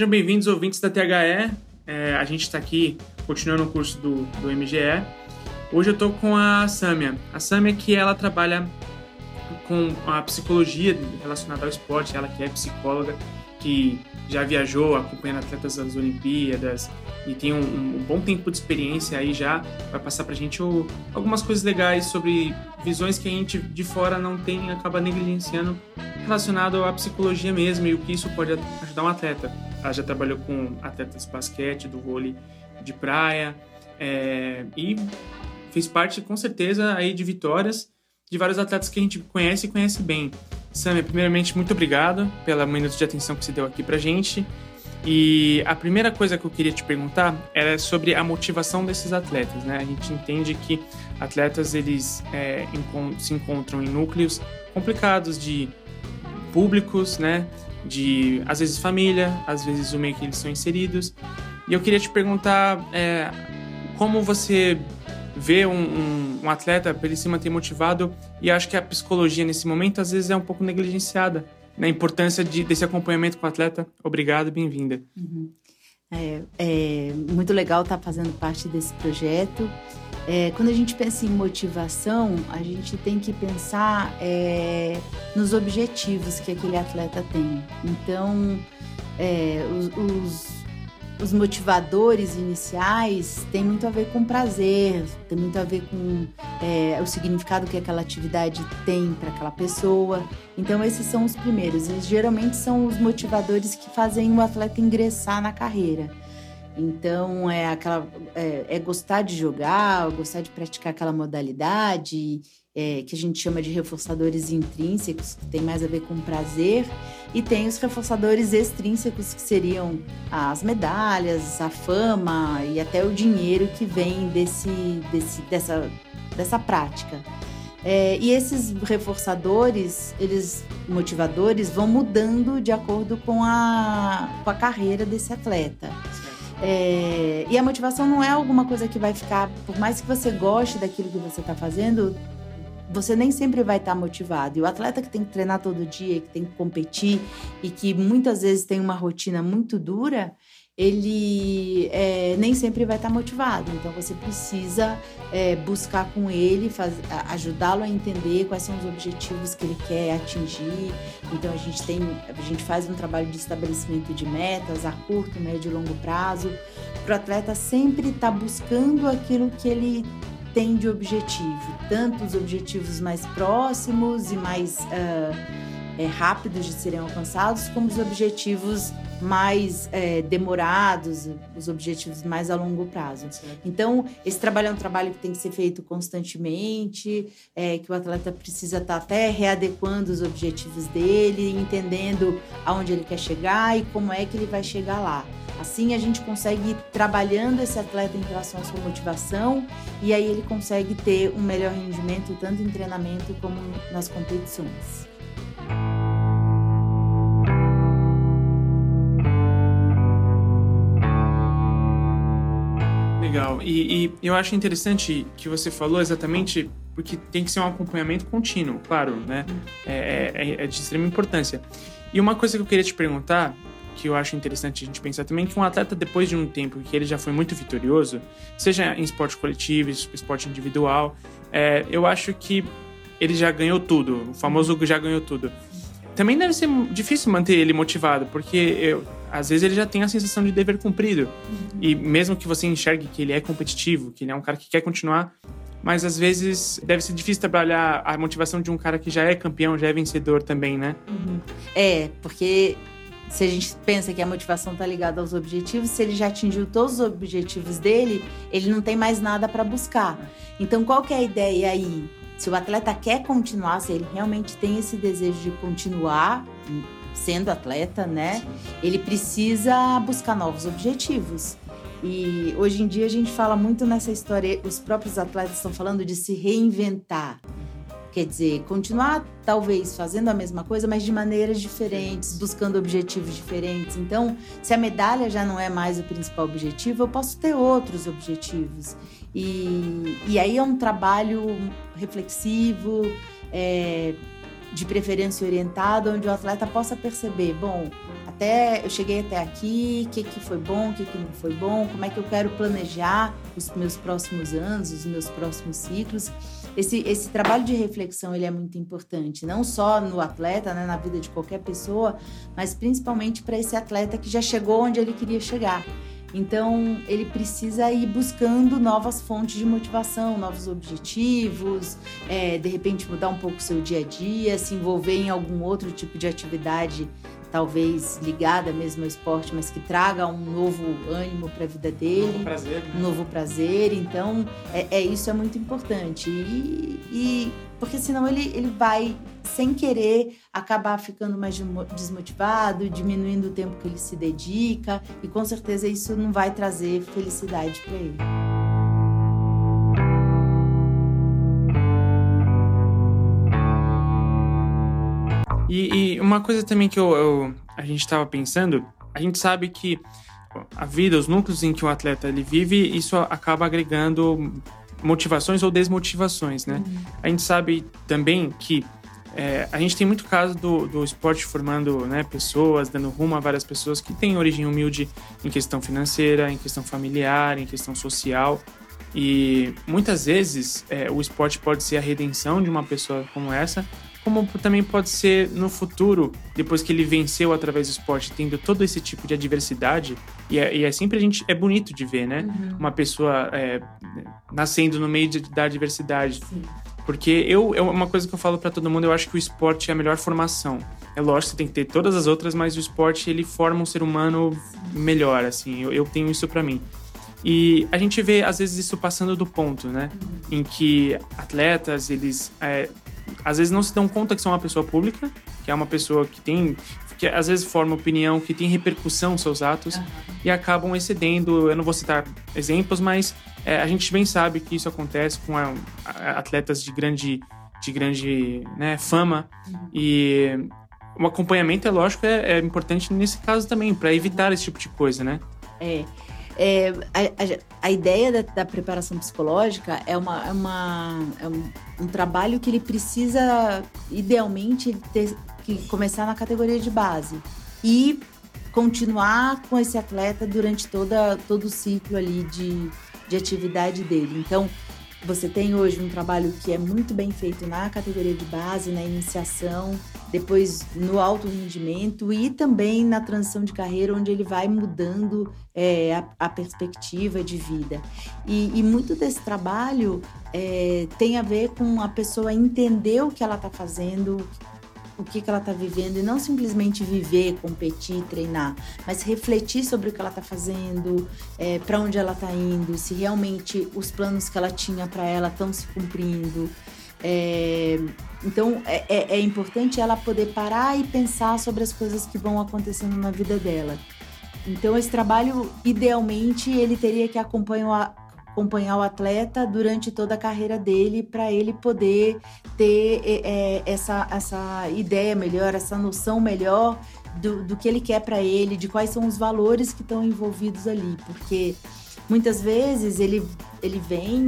Sejam bem-vindos, ouvintes da THE. É, a gente está aqui continuando o curso do, do MGE. Hoje eu estou com a Samia. A Samia que ela trabalha com a psicologia relacionada ao esporte, ela que é psicóloga, que já viajou acompanhando atletas das Olimpíadas e tem um, um bom tempo de experiência aí já, vai passar pra gente o, algumas coisas legais sobre visões que a gente de fora não tem acaba negligenciando relacionado à psicologia mesmo e o que isso pode ajudar um atleta. Ela já trabalhou com atletas de basquete, do vôlei de praia é, e fez parte com certeza aí de vitórias de vários atletas que a gente conhece e conhece bem. Samia, primeiramente, muito obrigado pela minuto de atenção que você deu aqui pra gente. E a primeira coisa que eu queria te perguntar era sobre a motivação desses atletas, né? A gente entende que atletas eles é, se encontram em núcleos complicados de públicos, né? De às vezes família, às vezes o meio que eles são inseridos. E eu queria te perguntar é, como você ver um, um, um atleta para ele se manter motivado e acho que a psicologia nesse momento às vezes é um pouco negligenciada na importância de, desse acompanhamento com o atleta. Obrigado, bem-vinda. Uhum. É, é, muito legal estar tá fazendo parte desse projeto. É, quando a gente pensa em motivação, a gente tem que pensar é, nos objetivos que aquele atleta tem. Então, é, os, os os motivadores iniciais têm muito a ver com prazer, tem muito a ver com é, o significado que aquela atividade tem para aquela pessoa. Então, esses são os primeiros. Eles geralmente são os motivadores que fazem o atleta ingressar na carreira. Então, é, aquela, é, é gostar de jogar, gostar de praticar aquela modalidade é, que a gente chama de reforçadores intrínsecos, que tem mais a ver com prazer, e tem os reforçadores extrínsecos, que seriam as medalhas, a fama e até o dinheiro que vem desse, desse, dessa, dessa prática. É, e esses reforçadores, eles motivadores, vão mudando de acordo com a, com a carreira desse atleta. É, e a motivação não é alguma coisa que vai ficar, por mais que você goste daquilo que você está fazendo, você nem sempre vai estar motivado. E o atleta que tem que treinar todo dia, que tem que competir e que muitas vezes tem uma rotina muito dura, ele é, nem sempre vai estar motivado. Então você precisa é, buscar com ele, ajudá-lo a entender quais são os objetivos que ele quer atingir. Então a gente tem, a gente faz um trabalho de estabelecimento de metas a curto, médio e longo prazo, para o atleta sempre estar buscando aquilo que ele tem de objetivo, tanto os objetivos mais próximos e mais uh, é, rápidos de serem alcançados, como os objetivos mais é, demorados, os objetivos mais a longo prazo. Certo. Então, esse trabalho é um trabalho que tem que ser feito constantemente, é, que o atleta precisa estar tá até readequando os objetivos dele, entendendo aonde ele quer chegar e como é que ele vai chegar lá. Assim a gente consegue ir trabalhando esse atleta em relação à sua motivação e aí ele consegue ter um melhor rendimento tanto em treinamento como nas competições. Legal. E, e, eu acho interessante que você falou exatamente porque tem que ser um acompanhamento contínuo, claro, né? É, é, é de extrema importância. E uma coisa que eu queria te perguntar que eu acho interessante a gente pensar também que um atleta, depois de um tempo que ele já foi muito vitorioso, seja em esporte coletivo, esporte individual, é, eu acho que ele já ganhou tudo, o famoso já ganhou tudo. Também deve ser difícil manter ele motivado, porque eu, às vezes ele já tem a sensação de dever cumprido. Uhum. E mesmo que você enxergue que ele é competitivo, que ele é um cara que quer continuar, mas às vezes deve ser difícil trabalhar a motivação de um cara que já é campeão, já é vencedor também, né? Uhum. É, porque se a gente pensa que a motivação está ligada aos objetivos, se ele já atingiu todos os objetivos dele, ele não tem mais nada para buscar. Então, qual que é a ideia aí? Se o atleta quer continuar, se ele realmente tem esse desejo de continuar sendo atleta, né? Ele precisa buscar novos objetivos. E hoje em dia a gente fala muito nessa história, os próprios atletas estão falando de se reinventar. Quer dizer, continuar talvez fazendo a mesma coisa, mas de maneiras diferentes, buscando objetivos diferentes. Então, se a medalha já não é mais o principal objetivo, eu posso ter outros objetivos. E, e aí é um trabalho reflexivo, é, de preferência orientado, onde o atleta possa perceber: bom, até eu cheguei até aqui, o que, que foi bom, o que, que não foi bom, como é que eu quero planejar os meus próximos anos, os meus próximos ciclos. Esse, esse trabalho de reflexão ele é muito importante, não só no atleta, né, na vida de qualquer pessoa, mas principalmente para esse atleta que já chegou onde ele queria chegar. Então, ele precisa ir buscando novas fontes de motivação, novos objetivos, é, de repente mudar um pouco o seu dia a dia, se envolver em algum outro tipo de atividade talvez ligada mesmo ao esporte, mas que traga um novo ânimo para a vida dele. Um novo prazer. Né? Um novo prazer. Então, é, é, isso é muito importante. E, e, porque senão ele, ele vai, sem querer, acabar ficando mais desmotivado, diminuindo o tempo que ele se dedica, e com certeza isso não vai trazer felicidade para ele. Uma coisa também que eu, eu a gente estava pensando, a gente sabe que a vida, os núcleos em que o atleta ele vive, isso acaba agregando motivações ou desmotivações, né? Uhum. A gente sabe também que é, a gente tem muito caso do, do esporte formando né, pessoas, dando rumo a várias pessoas que têm origem humilde em questão financeira, em questão familiar, em questão social. E muitas vezes é, o esporte pode ser a redenção de uma pessoa como essa, como também pode ser no futuro, depois que ele venceu através do esporte, tendo todo esse tipo de adversidade, e é, e é sempre a gente é bonito de ver, né? Uhum. Uma pessoa é, nascendo no meio de, da adversidade. Sim. Porque eu, é uma coisa que eu falo para todo mundo, eu acho que o esporte é a melhor formação. É lógico, você tem que ter todas as outras, mas o esporte ele forma um ser humano melhor, assim. Eu, eu tenho isso para mim. E a gente vê, às vezes, isso passando do ponto, né? Uhum. Em que atletas, eles é, às vezes não se dão conta que são uma pessoa pública, que é uma pessoa que tem que às vezes forma opinião, que tem repercussão nos seus atos uhum. e acabam excedendo. Eu não vou citar exemplos, mas é, a gente bem sabe que isso acontece com a, a, atletas de grande, de grande né, fama uhum. e o acompanhamento, é lógico, é, é importante nesse caso também, para evitar esse tipo de coisa, né? É. É, a, a, ideia da, da, preparação psicológica é, uma, é, uma, é um, um, trabalho que ele precisa, idealmente, ter, que começar na categoria de base e continuar com esse atleta durante toda, todo o ciclo ali de, de atividade dele. Então, você tem hoje um trabalho que é muito bem feito na categoria de base, na iniciação, depois no alto rendimento e também na transição de carreira, onde ele vai mudando é, a, a, perspectiva de vida. E, e muito desse trabalho é, tem a ver com a pessoa entender o que ela está fazendo, o que, que ela está vivendo e não simplesmente viver, competir, treinar, mas refletir sobre o que ela está fazendo, é, para onde ela está indo, se realmente os planos que ela tinha para ela estão se cumprindo. É, então é, é, é importante ela poder parar e pensar sobre as coisas que vão acontecendo na vida dela. Então esse trabalho, idealmente, ele teria que acompanhar, acompanhar o atleta durante toda a carreira dele para ele poder ter é, é, essa, essa ideia melhor, essa noção melhor do, do que ele quer para ele, de quais são os valores que estão envolvidos ali, porque muitas vezes ele, ele vem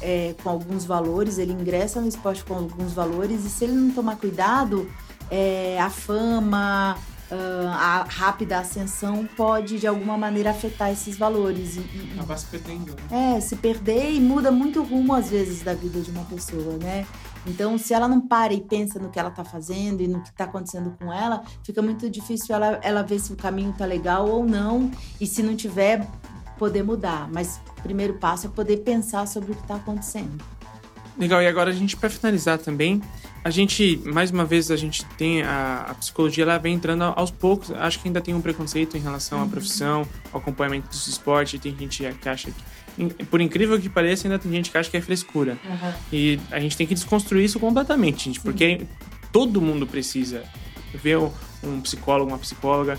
é, com alguns valores, ele ingressa no esporte com alguns valores e se ele não tomar cuidado, é, a fama, uh, a rápida ascensão pode de alguma maneira afetar esses valores. Acabar se perdendo. Né? É, se perder e muda muito o rumo às vezes da vida de uma pessoa, né? Então, se ela não para e pensa no que ela está fazendo e no que está acontecendo com ela, fica muito difícil ela, ela ver se o caminho está legal ou não. E se não tiver, poder mudar. Mas o primeiro passo é poder pensar sobre o que está acontecendo. Legal, e agora a gente, para finalizar também, a gente, mais uma vez, a gente tem a, a, psicologia, ela vem entrando aos poucos. Acho que ainda tem um preconceito em relação à uhum. profissão, ao acompanhamento do esporte. Tem gente que acha que, por incrível que pareça, ainda tem gente que acha que é frescura. Uhum. E a gente tem que desconstruir isso completamente, gente, porque todo mundo precisa ver um psicólogo, uma psicóloga.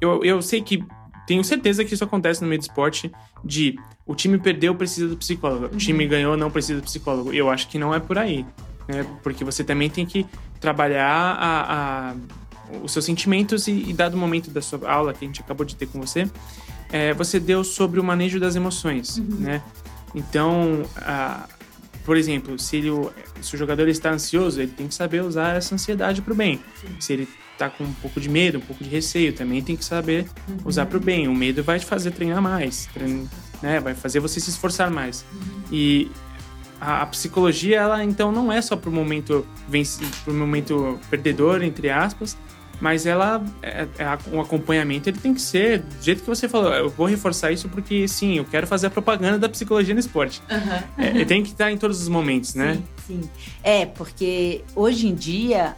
Eu, eu sei que tenho certeza que isso acontece no meio do esporte de o time perdeu, precisa do psicólogo. O time uhum. ganhou, não precisa do psicólogo. Eu acho que não é por aí. Né? Porque você também tem que trabalhar a, a, os seus sentimentos e, e, dado o momento da sua aula que a gente acabou de ter com você, é, você deu sobre o manejo das emoções, uhum. né? Então, a, por exemplo, se, ele, se o jogador está ansioso, ele tem que saber usar essa ansiedade para o bem. Sim. Se ele tá com um pouco de medo, um pouco de receio, também tem que saber uhum. usar para o bem. O medo vai te fazer treinar mais, né? Vai fazer você se esforçar mais. Uhum. E a, a, psicologia, ela então não é só para o momento pro momento perdedor, entre aspas, mas ela é, é, o acompanhamento ele tem que ser do jeito que você falou. Eu vou reforçar isso porque sim, eu quero fazer a propaganda da psicologia no esporte. Uhum. É, tem que estar em todos os momentos, sim, né? Sim. É porque hoje em dia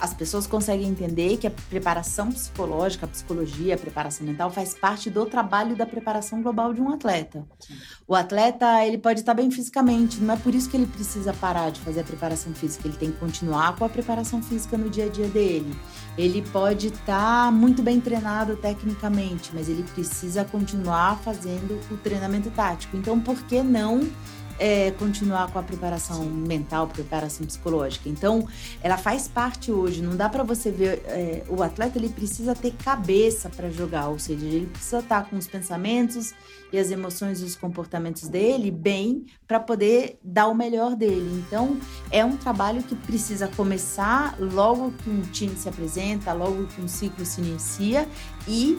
as pessoas conseguem entender que a preparação psicológica, a psicologia, a preparação mental faz parte do trabalho da preparação global de um atleta. Sim. O atleta, ele pode estar bem fisicamente, não é por isso que ele precisa parar de fazer a preparação física, ele tem que continuar com a preparação física no dia a dia dele. Ele pode estar muito bem treinado tecnicamente, mas ele precisa continuar fazendo o treinamento tático. Então, por que não é, continuar com a preparação mental, preparação psicológica. Então, ela faz parte hoje. Não dá para você ver é, o atleta ele precisa ter cabeça para jogar, ou seja, ele precisa estar tá com os pensamentos e as emoções e os comportamentos dele bem para poder dar o melhor dele. Então, é um trabalho que precisa começar logo que um time se apresenta, logo que um ciclo se inicia e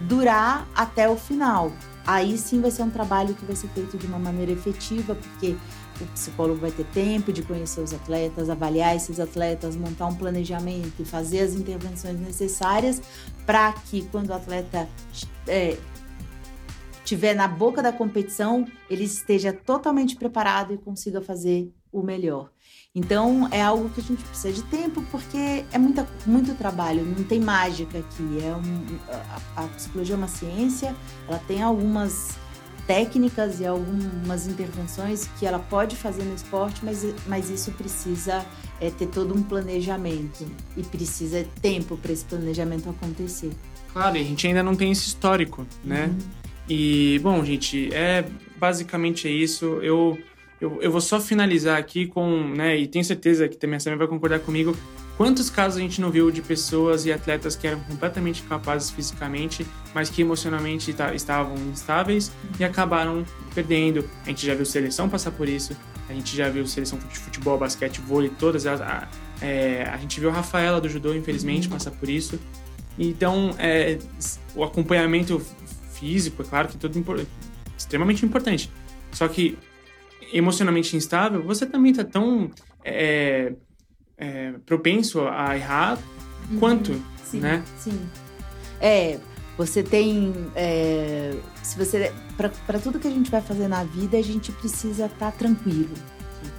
durar até o final aí sim vai ser um trabalho que vai ser feito de uma maneira efetiva, porque o psicólogo vai ter tempo de conhecer os atletas, avaliar esses atletas, montar um planejamento e fazer as intervenções necessárias para que quando o atleta é, estiver na boca da competição, ele esteja totalmente preparado e consiga fazer o melhor. Então é algo que a gente precisa de tempo porque é muita, muito trabalho, não tem mágica aqui. É um, a, a psicologia é uma ciência, ela tem algumas técnicas e algumas intervenções que ela pode fazer no esporte, mas, mas isso precisa é, ter todo um planejamento e precisa tempo para esse planejamento acontecer. Claro, e a gente ainda não tem esse histórico, né? Uhum. E, bom, gente, é basicamente é isso. Eu eu, eu vou só finalizar aqui com, né, e tenho certeza que também a Samia vai concordar comigo, quantos casos a gente não viu de pessoas e atletas que eram completamente capazes fisicamente, mas que emocionalmente estavam instáveis e acabaram perdendo. A gente já viu seleção passar por isso, a gente já viu seleção de futebol, basquete, vôlei, todas as. A, é, a gente viu a Rafaela do judô, infelizmente, uhum. passar por isso. Então, é, o acompanhamento físico, é claro que é tudo extremamente importante. Só que emocionalmente instável, você também tá tão é, é, propenso a errar uhum. quanto, sim, né? Sim. É, você tem. É, se você. para tudo que a gente vai fazer na vida, a gente precisa estar tá tranquilo.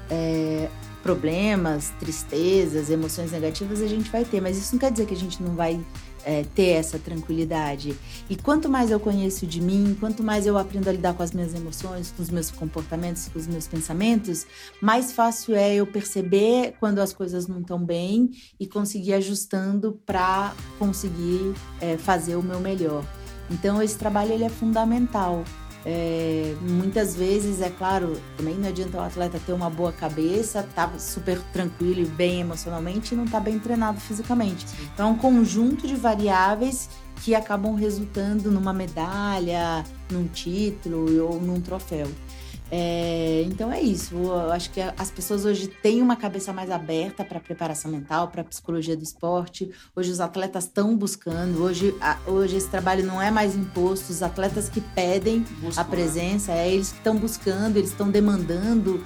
É, problemas, tristezas, emoções negativas a gente vai ter, mas isso não quer dizer que a gente não vai é, ter essa tranquilidade. E quanto mais eu conheço de mim, quanto mais eu aprendo a lidar com as minhas emoções, com os meus comportamentos, com os meus pensamentos, mais fácil é eu perceber quando as coisas não estão bem e conseguir ajustando para conseguir é, fazer o meu melhor. Então esse trabalho ele é fundamental. É, muitas vezes, é claro, também não adianta o atleta ter uma boa cabeça, tá super tranquilo e bem emocionalmente e não tá bem treinado fisicamente. Então, é um conjunto de variáveis que acabam resultando numa medalha, num título ou num troféu. É, então é isso. Eu acho que as pessoas hoje têm uma cabeça mais aberta para preparação mental, para psicologia do esporte. Hoje os atletas estão buscando. Hoje, a, hoje esse trabalho não é mais imposto. Os atletas que pedem a presença, é eles que estão buscando, eles estão demandando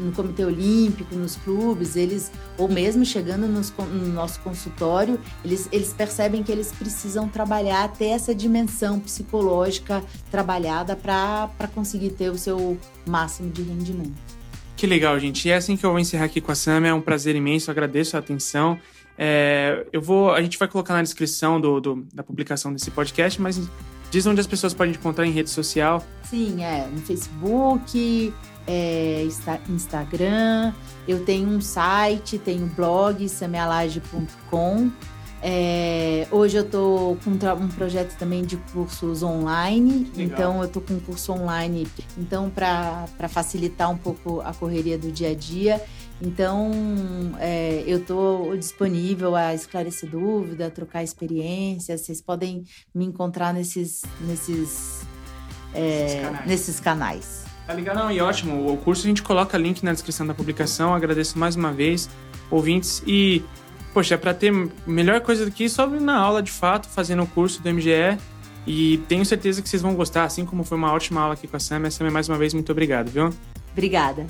no Comitê Olímpico, nos clubes, eles, ou mesmo chegando nos, no nosso consultório, eles, eles percebem que eles precisam trabalhar, ter essa dimensão psicológica trabalhada para conseguir ter o seu máximo de rendimento. Que legal, gente. E é assim que eu vou encerrar aqui com a Sam. É um prazer imenso, agradeço a atenção. É, eu vou, a gente vai colocar na descrição do, do, da publicação desse podcast, mas diz onde as pessoas podem encontrar em rede social. Sim, é no Facebook, é, Instagram, eu tenho um site, tenho blog, samealage.com. É, hoje eu estou com um projeto também de cursos online, Legal. então eu estou com um curso online, então para facilitar um pouco a correria do dia a dia. Então é, eu estou disponível a esclarecer dúvida, a trocar experiências. Vocês podem me encontrar nesses, nesses, é, canais. nesses canais. Tá ligado? Não, e ótimo. O curso a gente coloca link na descrição da publicação. Agradeço mais uma vez, ouvintes. E poxa, é para ter melhor coisa do que isso, na aula de fato, fazendo o curso do MGE. E tenho certeza que vocês vão gostar, assim como foi uma ótima aula aqui com a Sam. Sam, mais uma vez, muito obrigado, viu? Obrigada.